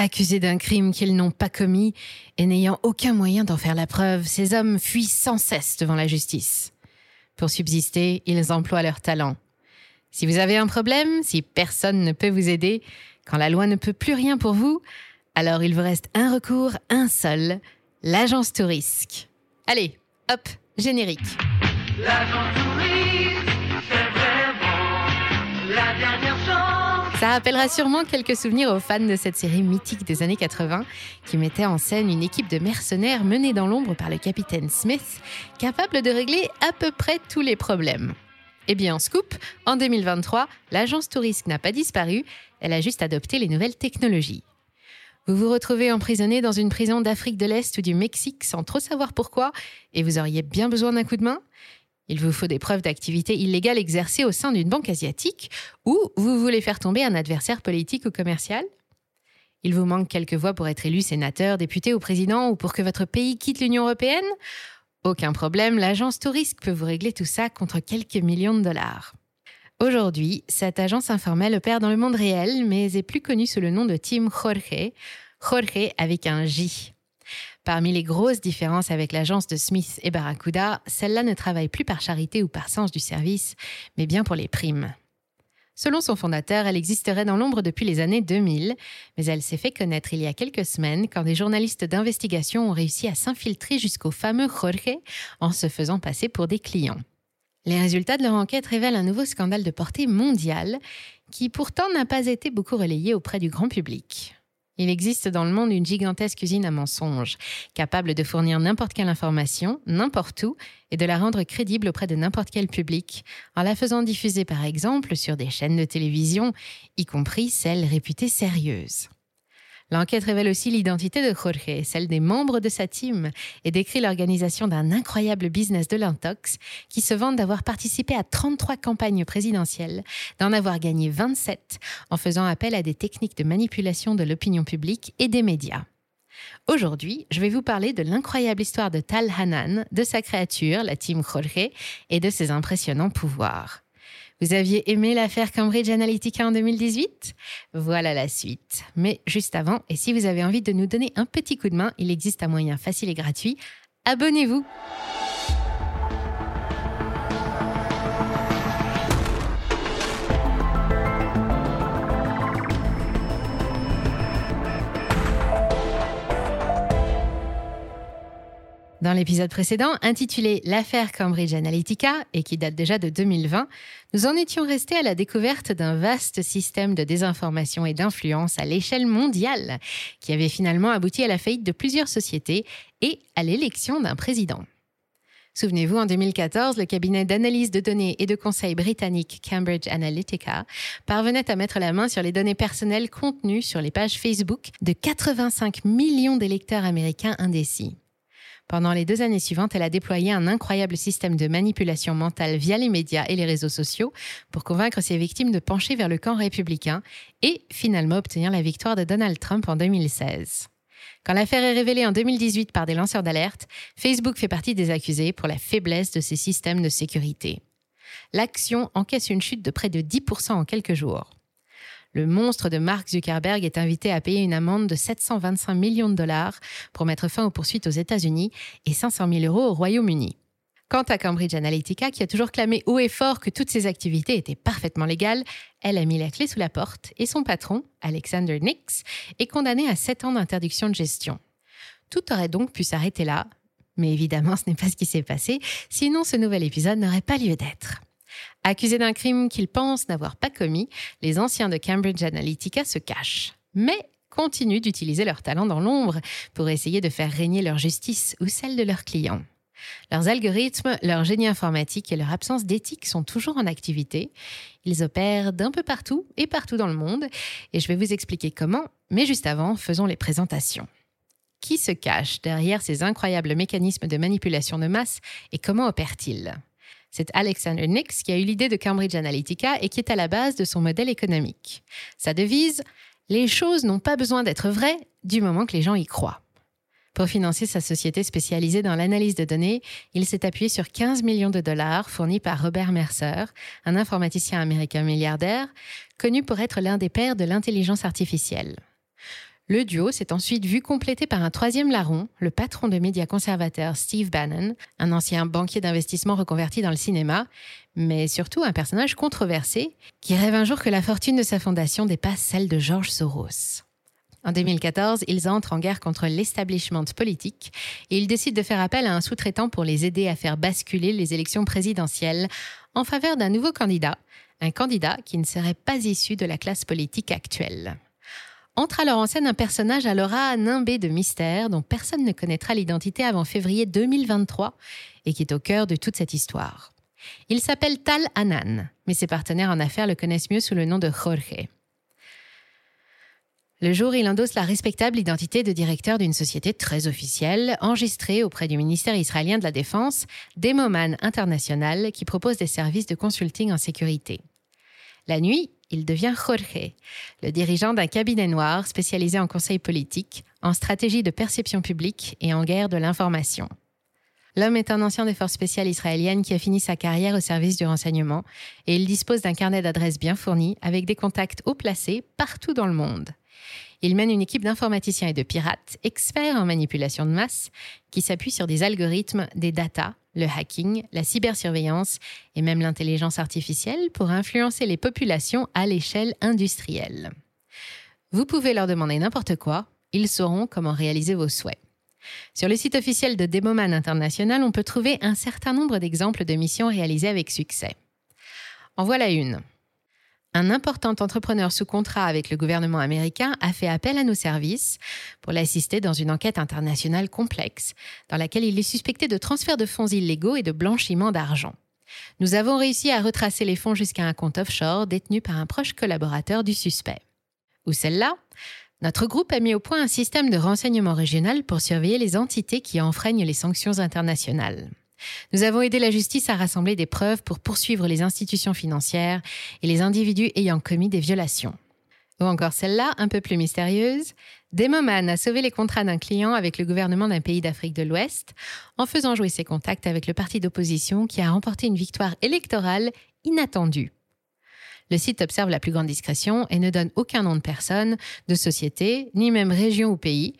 Accusés d'un crime qu'ils n'ont pas commis et n'ayant aucun moyen d'en faire la preuve, ces hommes fuient sans cesse devant la justice. Pour subsister, ils emploient leur talent. Si vous avez un problème, si personne ne peut vous aider, quand la loi ne peut plus rien pour vous, alors il vous reste un recours, un seul, l'agence Tourisque. Allez, hop, générique. Ça rappellera sûrement quelques souvenirs aux fans de cette série mythique des années 80 qui mettait en scène une équipe de mercenaires menée dans l'ombre par le capitaine Smith, capable de régler à peu près tous les problèmes. Eh bien, scoop, en 2023, l'agence Tourisque n'a pas disparu, elle a juste adopté les nouvelles technologies. Vous vous retrouvez emprisonné dans une prison d'Afrique de l'Est ou du Mexique sans trop savoir pourquoi, et vous auriez bien besoin d'un coup de main? Il vous faut des preuves d'activité illégale exercée au sein d'une banque asiatique ou vous voulez faire tomber un adversaire politique ou commercial? Il vous manque quelques voix pour être élu sénateur, député ou président ou pour que votre pays quitte l'Union européenne? Aucun problème, l'agence Tourisque peut vous régler tout ça contre quelques millions de dollars. Aujourd'hui, cette agence informelle opère dans le monde réel, mais est plus connue sous le nom de Team Jorge, Jorge avec un J. Parmi les grosses différences avec l'agence de Smith et Barracuda, celle-là ne travaille plus par charité ou par sens du service, mais bien pour les primes. Selon son fondateur, elle existerait dans l'ombre depuis les années 2000, mais elle s'est fait connaître il y a quelques semaines quand des journalistes d'investigation ont réussi à s'infiltrer jusqu'au fameux Jorge en se faisant passer pour des clients. Les résultats de leur enquête révèlent un nouveau scandale de portée mondiale qui pourtant n'a pas été beaucoup relayé auprès du grand public. Il existe dans le monde une gigantesque usine à mensonges, capable de fournir n'importe quelle information, n'importe où, et de la rendre crédible auprès de n'importe quel public, en la faisant diffuser par exemple sur des chaînes de télévision, y compris celles réputées sérieuses. L'enquête révèle aussi l'identité de Jorge, celle des membres de sa team, et décrit l'organisation d'un incroyable business de l'intox qui se vante d'avoir participé à 33 campagnes présidentielles, d'en avoir gagné 27 en faisant appel à des techniques de manipulation de l'opinion publique et des médias. Aujourd'hui, je vais vous parler de l'incroyable histoire de Tal Hanan, de sa créature, la team Jorge, et de ses impressionnants pouvoirs. Vous aviez aimé l'affaire Cambridge Analytica en 2018 Voilà la suite. Mais juste avant, et si vous avez envie de nous donner un petit coup de main, il existe un moyen facile et gratuit. Abonnez-vous Dans l'épisode précédent, intitulé L'affaire Cambridge Analytica, et qui date déjà de 2020, nous en étions restés à la découverte d'un vaste système de désinformation et d'influence à l'échelle mondiale, qui avait finalement abouti à la faillite de plusieurs sociétés et à l'élection d'un président. Souvenez-vous, en 2014, le cabinet d'analyse de données et de conseil britannique Cambridge Analytica parvenait à mettre la main sur les données personnelles contenues sur les pages Facebook de 85 millions d'électeurs américains indécis. Pendant les deux années suivantes, elle a déployé un incroyable système de manipulation mentale via les médias et les réseaux sociaux pour convaincre ses victimes de pencher vers le camp républicain et finalement obtenir la victoire de Donald Trump en 2016. Quand l'affaire est révélée en 2018 par des lanceurs d'alerte, Facebook fait partie des accusés pour la faiblesse de ses systèmes de sécurité. L'action encaisse une chute de près de 10% en quelques jours le monstre de Mark Zuckerberg est invité à payer une amende de 725 millions de dollars pour mettre fin aux poursuites aux États-Unis et 500 000 euros au Royaume-Uni. Quant à Cambridge Analytica, qui a toujours clamé haut et fort que toutes ses activités étaient parfaitement légales, elle a mis la clé sous la porte et son patron, Alexander Nix, est condamné à 7 ans d'interdiction de gestion. Tout aurait donc pu s'arrêter là, mais évidemment ce n'est pas ce qui s'est passé, sinon ce nouvel épisode n'aurait pas lieu d'être. Accusés d'un crime qu'ils pensent n'avoir pas commis, les anciens de Cambridge Analytica se cachent. Mais continuent d'utiliser leur talent dans l'ombre pour essayer de faire régner leur justice ou celle de leurs clients. Leurs algorithmes, leur génie informatique et leur absence d'éthique sont toujours en activité. Ils opèrent d'un peu partout et partout dans le monde, et je vais vous expliquer comment, mais juste avant, faisons les présentations. Qui se cache derrière ces incroyables mécanismes de manipulation de masse et comment opèrent-ils c'est Alexander Nix qui a eu l'idée de Cambridge Analytica et qui est à la base de son modèle économique. Sa devise Les choses n'ont pas besoin d'être vraies du moment que les gens y croient. Pour financer sa société spécialisée dans l'analyse de données, il s'est appuyé sur 15 millions de dollars fournis par Robert Mercer, un informaticien américain milliardaire, connu pour être l'un des pères de l'intelligence artificielle. Le duo s'est ensuite vu complété par un troisième larron, le patron de médias conservateurs Steve Bannon, un ancien banquier d'investissement reconverti dans le cinéma, mais surtout un personnage controversé qui rêve un jour que la fortune de sa fondation dépasse celle de George Soros. En 2014, ils entrent en guerre contre l'establishment politique et ils décident de faire appel à un sous-traitant pour les aider à faire basculer les élections présidentielles en faveur d'un nouveau candidat, un candidat qui ne serait pas issu de la classe politique actuelle entre alors en scène un personnage à l'aura nimbé de mystère dont personne ne connaîtra l'identité avant février 2023 et qui est au cœur de toute cette histoire. Il s'appelle Tal Anan, mais ses partenaires en affaires le connaissent mieux sous le nom de Jorge. Le jour, il endosse la respectable identité de directeur d'une société très officielle, enregistrée auprès du ministère israélien de la Défense, Demoman International, qui propose des services de consulting en sécurité. La nuit, il devient Jorge, le dirigeant d'un cabinet noir spécialisé en conseil politique, en stratégie de perception publique et en guerre de l'information. L'homme est un ancien des forces spéciales israéliennes qui a fini sa carrière au service du renseignement et il dispose d'un carnet d'adresses bien fourni avec des contacts haut placés partout dans le monde. Il mène une équipe d'informaticiens et de pirates, experts en manipulation de masse, qui s'appuie sur des algorithmes, des datas, le hacking, la cybersurveillance et même l'intelligence artificielle pour influencer les populations à l'échelle industrielle. Vous pouvez leur demander n'importe quoi, ils sauront comment réaliser vos souhaits. Sur le site officiel de Demoman International, on peut trouver un certain nombre d'exemples de missions réalisées avec succès. En voilà une. Un important entrepreneur sous contrat avec le gouvernement américain a fait appel à nos services pour l'assister dans une enquête internationale complexe, dans laquelle il est suspecté de transfert de fonds illégaux et de blanchiment d'argent. Nous avons réussi à retracer les fonds jusqu'à un compte offshore détenu par un proche collaborateur du suspect. Ou celle-là? Notre groupe a mis au point un système de renseignement régional pour surveiller les entités qui enfreignent les sanctions internationales. Nous avons aidé la justice à rassembler des preuves pour poursuivre les institutions financières et les individus ayant commis des violations. Ou encore celle-là, un peu plus mystérieuse, Demoman a sauvé les contrats d'un client avec le gouvernement d'un pays d'Afrique de l'Ouest en faisant jouer ses contacts avec le parti d'opposition qui a remporté une victoire électorale inattendue. Le site observe la plus grande discrétion et ne donne aucun nom de personne, de société, ni même région ou pays.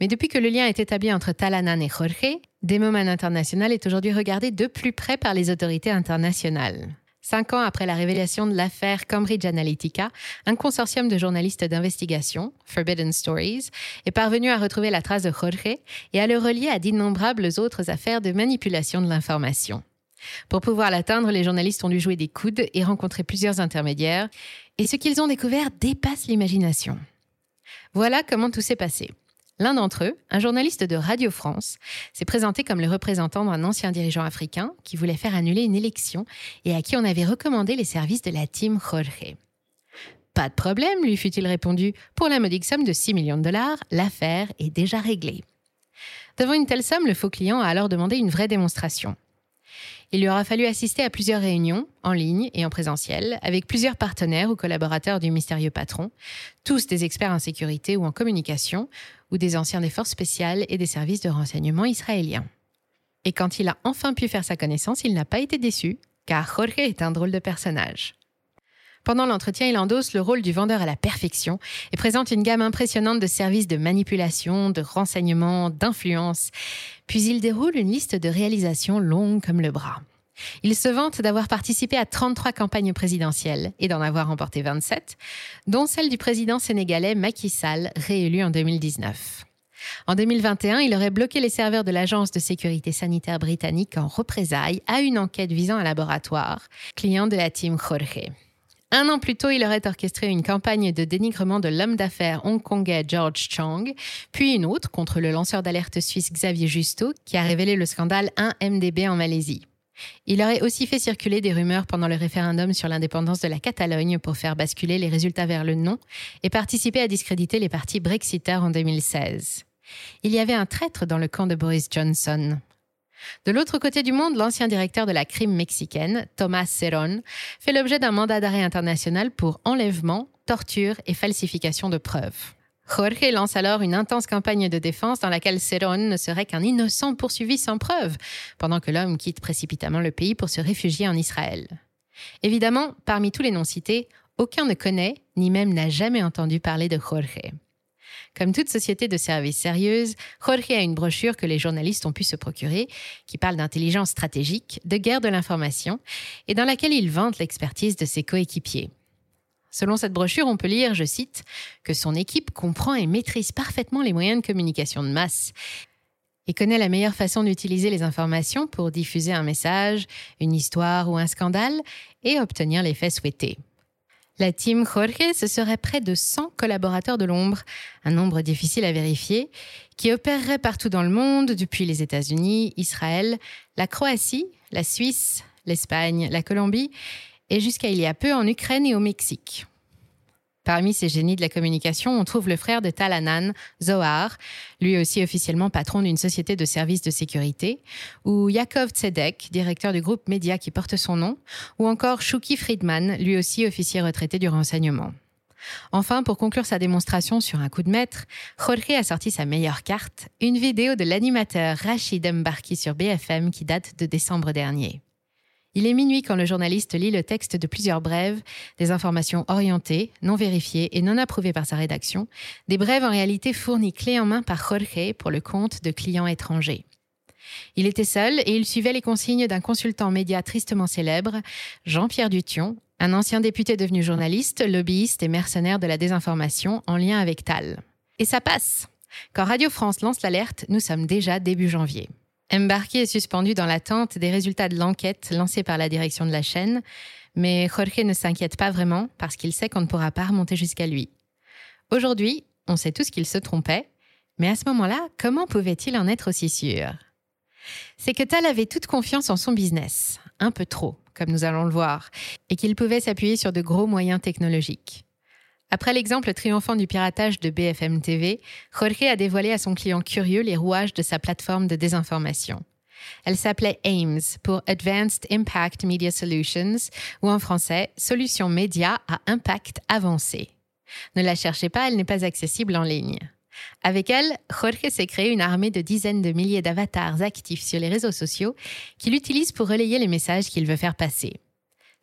Mais depuis que le lien est établi entre Talanan et Jorge, Demoman International est aujourd'hui regardé de plus près par les autorités internationales. Cinq ans après la révélation de l'affaire Cambridge Analytica, un consortium de journalistes d'investigation, Forbidden Stories, est parvenu à retrouver la trace de Jorge et à le relier à d'innombrables autres affaires de manipulation de l'information. Pour pouvoir l'atteindre, les journalistes ont dû jouer des coudes et rencontrer plusieurs intermédiaires, et ce qu'ils ont découvert dépasse l'imagination. Voilà comment tout s'est passé. L'un d'entre eux, un journaliste de Radio France, s'est présenté comme le représentant d'un ancien dirigeant africain qui voulait faire annuler une élection et à qui on avait recommandé les services de la team Jorge. Pas de problème, lui fut-il répondu. Pour la modique somme de 6 millions de dollars, l'affaire est déjà réglée. Devant une telle somme, le faux client a alors demandé une vraie démonstration. Il lui aura fallu assister à plusieurs réunions, en ligne et en présentiel, avec plusieurs partenaires ou collaborateurs du mystérieux patron, tous des experts en sécurité ou en communication, ou des anciens des forces spéciales et des services de renseignement israéliens. Et quand il a enfin pu faire sa connaissance, il n'a pas été déçu, car Jorge est un drôle de personnage. Pendant l'entretien, il endosse le rôle du vendeur à la perfection et présente une gamme impressionnante de services de manipulation, de renseignement, d'influence. Puis il déroule une liste de réalisations longue comme le bras. Il se vante d'avoir participé à 33 campagnes présidentielles et d'en avoir remporté 27, dont celle du président sénégalais Macky Sall, réélu en 2019. En 2021, il aurait bloqué les serveurs de l'Agence de sécurité sanitaire britannique en représailles à une enquête visant un laboratoire, client de la team Jorge. Un an plus tôt, il aurait orchestré une campagne de dénigrement de l'homme d'affaires hongkongais George Chang, puis une autre contre le lanceur d'alerte suisse Xavier Justo, qui a révélé le scandale 1MDB en Malaisie. Il aurait aussi fait circuler des rumeurs pendant le référendum sur l'indépendance de la Catalogne pour faire basculer les résultats vers le non et participer à discréditer les partis brexiteurs en 2016. Il y avait un traître dans le camp de Boris Johnson. De l'autre côté du monde, l'ancien directeur de la crime mexicaine, Thomas Cerón, fait l'objet d'un mandat d'arrêt international pour enlèvement, torture et falsification de preuves. Jorge lance alors une intense campagne de défense dans laquelle Cerón ne serait qu'un innocent poursuivi sans preuve, pendant que l'homme quitte précipitamment le pays pour se réfugier en Israël. Évidemment, parmi tous les noms cités, aucun ne connaît, ni même n'a jamais entendu parler de Jorge. Comme toute société de services sérieuse, Jorge a une brochure que les journalistes ont pu se procurer, qui parle d'intelligence stratégique, de guerre de l'information, et dans laquelle il vante l'expertise de ses coéquipiers. Selon cette brochure, on peut lire, je cite, que son équipe comprend et maîtrise parfaitement les moyens de communication de masse et connaît la meilleure façon d'utiliser les informations pour diffuser un message, une histoire ou un scandale et obtenir l'effet souhaité. La team Jorge, ce serait près de 100 collaborateurs de l'ombre, un nombre difficile à vérifier, qui opéreraient partout dans le monde, depuis les États-Unis, Israël, la Croatie, la Suisse, l'Espagne, la Colombie, et jusqu'à il y a peu en Ukraine et au Mexique. Parmi ces génies de la communication, on trouve le frère de Talanan, Zohar, lui aussi officiellement patron d'une société de services de sécurité, ou Yakov Tzedek, directeur du groupe Média qui porte son nom, ou encore Shuki Friedman, lui aussi officier retraité du renseignement. Enfin, pour conclure sa démonstration sur un coup de maître, Jorge a sorti sa meilleure carte, une vidéo de l'animateur Rachid Mbarki sur BFM qui date de décembre dernier. Il est minuit quand le journaliste lit le texte de plusieurs brèves, des informations orientées, non vérifiées et non approuvées par sa rédaction, des brèves en réalité fournies clé en main par Jorge pour le compte de clients étrangers. Il était seul et il suivait les consignes d'un consultant média tristement célèbre, Jean-Pierre Dution, un ancien député devenu journaliste, lobbyiste et mercenaire de la désinformation en lien avec Tal. Et ça passe. Quand Radio France lance l'alerte, nous sommes déjà début janvier. Embarqué est suspendu dans l'attente des résultats de l'enquête lancée par la direction de la chaîne, mais Jorge ne s'inquiète pas vraiment parce qu'il sait qu'on ne pourra pas remonter jusqu'à lui. Aujourd'hui, on sait tous qu'il se trompait, mais à ce moment-là, comment pouvait-il en être aussi sûr? C'est que Tal avait toute confiance en son business, un peu trop, comme nous allons le voir, et qu'il pouvait s'appuyer sur de gros moyens technologiques. Après l'exemple triomphant du piratage de BFM TV, Jorge a dévoilé à son client curieux les rouages de sa plateforme de désinformation. Elle s'appelait AIMS pour Advanced Impact Media Solutions ou en français Solutions médias à impact avancé. Ne la cherchez pas, elle n'est pas accessible en ligne. Avec elle, Jorge s'est créé une armée de dizaines de milliers d'avatars actifs sur les réseaux sociaux qu'il utilise pour relayer les messages qu'il veut faire passer.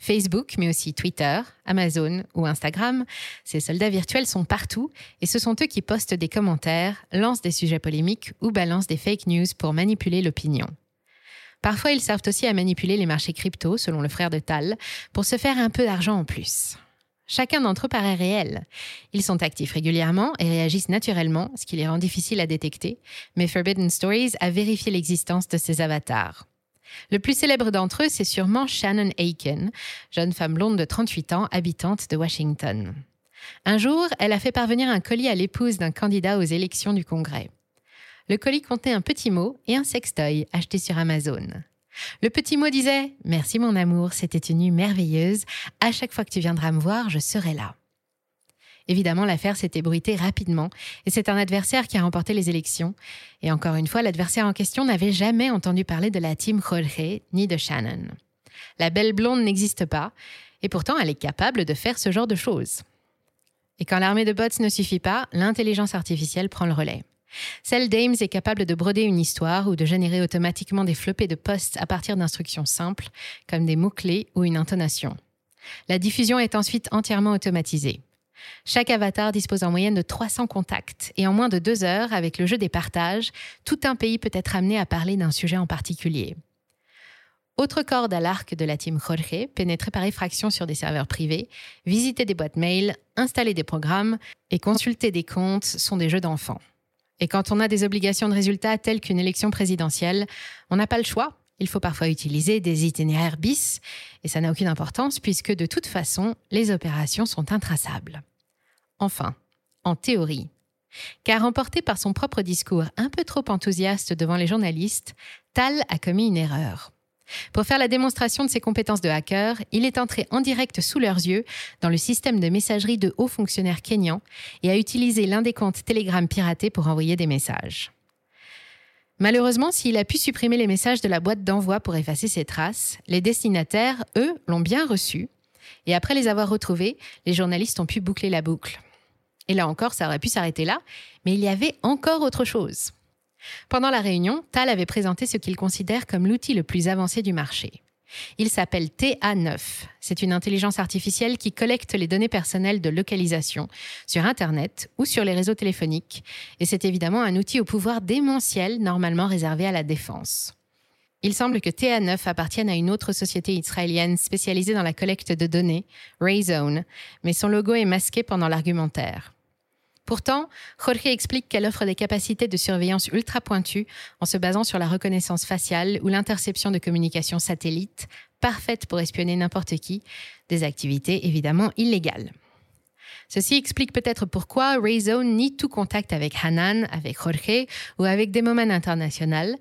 Facebook, mais aussi Twitter, Amazon ou Instagram. Ces soldats virtuels sont partout et ce sont eux qui postent des commentaires, lancent des sujets polémiques ou balancent des fake news pour manipuler l'opinion. Parfois, ils servent aussi à manipuler les marchés crypto, selon le frère de Tal, pour se faire un peu d'argent en plus. Chacun d'entre eux paraît réel. Ils sont actifs régulièrement et réagissent naturellement, ce qui les rend difficiles à détecter, mais Forbidden Stories a vérifié l'existence de ces avatars. Le plus célèbre d'entre eux, c'est sûrement Shannon Aiken, jeune femme blonde de 38 ans, habitante de Washington. Un jour, elle a fait parvenir un colis à l'épouse d'un candidat aux élections du Congrès. Le colis contenait un petit mot et un sextoy acheté sur Amazon. Le petit mot disait Merci mon amour, c'était une nuit merveilleuse. À chaque fois que tu viendras me voir, je serai là. Évidemment, l'affaire s'est ébruitée rapidement et c'est un adversaire qui a remporté les élections. Et encore une fois, l'adversaire en question n'avait jamais entendu parler de la team Jorge ni de Shannon. La belle blonde n'existe pas et pourtant elle est capable de faire ce genre de choses. Et quand l'armée de bots ne suffit pas, l'intelligence artificielle prend le relais. Celle d'Ames est capable de broder une histoire ou de générer automatiquement des floppés de posts à partir d'instructions simples, comme des mots-clés ou une intonation. La diffusion est ensuite entièrement automatisée. Chaque avatar dispose en moyenne de 300 contacts et en moins de deux heures, avec le jeu des partages, tout un pays peut être amené à parler d'un sujet en particulier. Autre corde à l'arc de la team Jorge, pénétrer par effraction sur des serveurs privés, visiter des boîtes mail, installer des programmes et consulter des comptes sont des jeux d'enfants. Et quand on a des obligations de résultats telles qu'une élection présidentielle, on n'a pas le choix. Il faut parfois utiliser des itinéraires bis, et ça n'a aucune importance puisque de toute façon, les opérations sont intraçables. Enfin, en théorie. Car emporté par son propre discours un peu trop enthousiaste devant les journalistes, Tal a commis une erreur. Pour faire la démonstration de ses compétences de hacker, il est entré en direct sous leurs yeux dans le système de messagerie de hauts fonctionnaires kényans et a utilisé l'un des comptes Telegram piratés pour envoyer des messages. Malheureusement, s'il a pu supprimer les messages de la boîte d'envoi pour effacer ses traces, les destinataires, eux, l'ont bien reçu. Et après les avoir retrouvés, les journalistes ont pu boucler la boucle. Et là encore, ça aurait pu s'arrêter là, mais il y avait encore autre chose. Pendant la réunion, Tal avait présenté ce qu'il considère comme l'outil le plus avancé du marché. Il s'appelle TA9. C'est une intelligence artificielle qui collecte les données personnelles de localisation sur Internet ou sur les réseaux téléphoniques. Et c'est évidemment un outil au pouvoir démentiel normalement réservé à la défense. Il semble que TA9 appartienne à une autre société israélienne spécialisée dans la collecte de données, Rayzone, mais son logo est masqué pendant l'argumentaire. Pourtant, Jorge explique qu'elle offre des capacités de surveillance ultra pointues en se basant sur la reconnaissance faciale ou l'interception de communications satellites, parfaites pour espionner n'importe qui, des activités évidemment illégales. Ceci explique peut-être pourquoi Rayzone nie tout contact avec Hanan, avec Jorge ou avec Demoman International,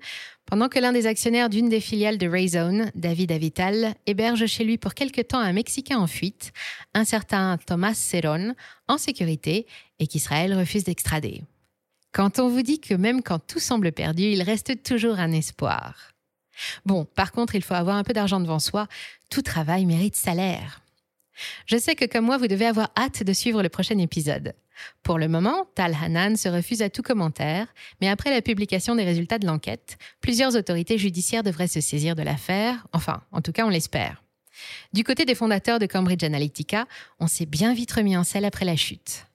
pendant que l'un des actionnaires d'une des filiales de Rayzone, David Avital, héberge chez lui pour quelque temps un Mexicain en fuite, un certain Thomas Cerón, en sécurité et qu'Israël refuse d'extrader. Quand on vous dit que même quand tout semble perdu, il reste toujours un espoir. Bon, par contre, il faut avoir un peu d'argent devant soi. Tout travail mérite salaire. Je sais que comme moi, vous devez avoir hâte de suivre le prochain épisode. Pour le moment, Tal Hanan se refuse à tout commentaire, mais après la publication des résultats de l'enquête, plusieurs autorités judiciaires devraient se saisir de l'affaire, enfin, en tout cas, on l'espère. Du côté des fondateurs de Cambridge Analytica, on s'est bien vite remis en selle après la chute.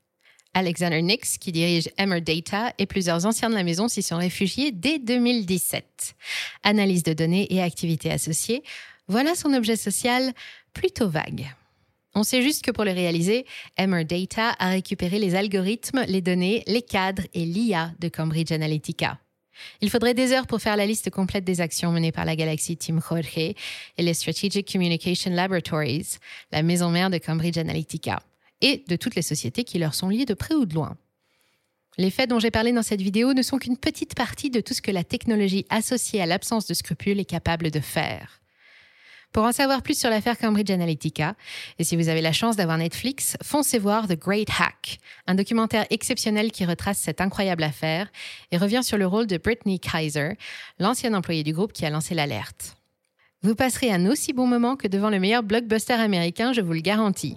Alexander Nix, qui dirige Emmer Data, et plusieurs anciens de la maison s'y sont réfugiés dès 2017. Analyse de données et activités associées, voilà son objet social plutôt vague. On sait juste que pour le réaliser, Emmer Data a récupéré les algorithmes, les données, les cadres et l'IA de Cambridge Analytica. Il faudrait des heures pour faire la liste complète des actions menées par la galaxie Team Jorge et les Strategic Communication Laboratories, la maison mère de Cambridge Analytica, et de toutes les sociétés qui leur sont liées de près ou de loin. Les faits dont j'ai parlé dans cette vidéo ne sont qu'une petite partie de tout ce que la technologie associée à l'absence de scrupules est capable de faire. Pour en savoir plus sur l'affaire Cambridge Analytica, et si vous avez la chance d'avoir Netflix, foncez voir The Great Hack, un documentaire exceptionnel qui retrace cette incroyable affaire et revient sur le rôle de Brittany Kaiser, l'ancienne employée du groupe qui a lancé l'alerte. Vous passerez un aussi bon moment que devant le meilleur blockbuster américain, je vous le garantis.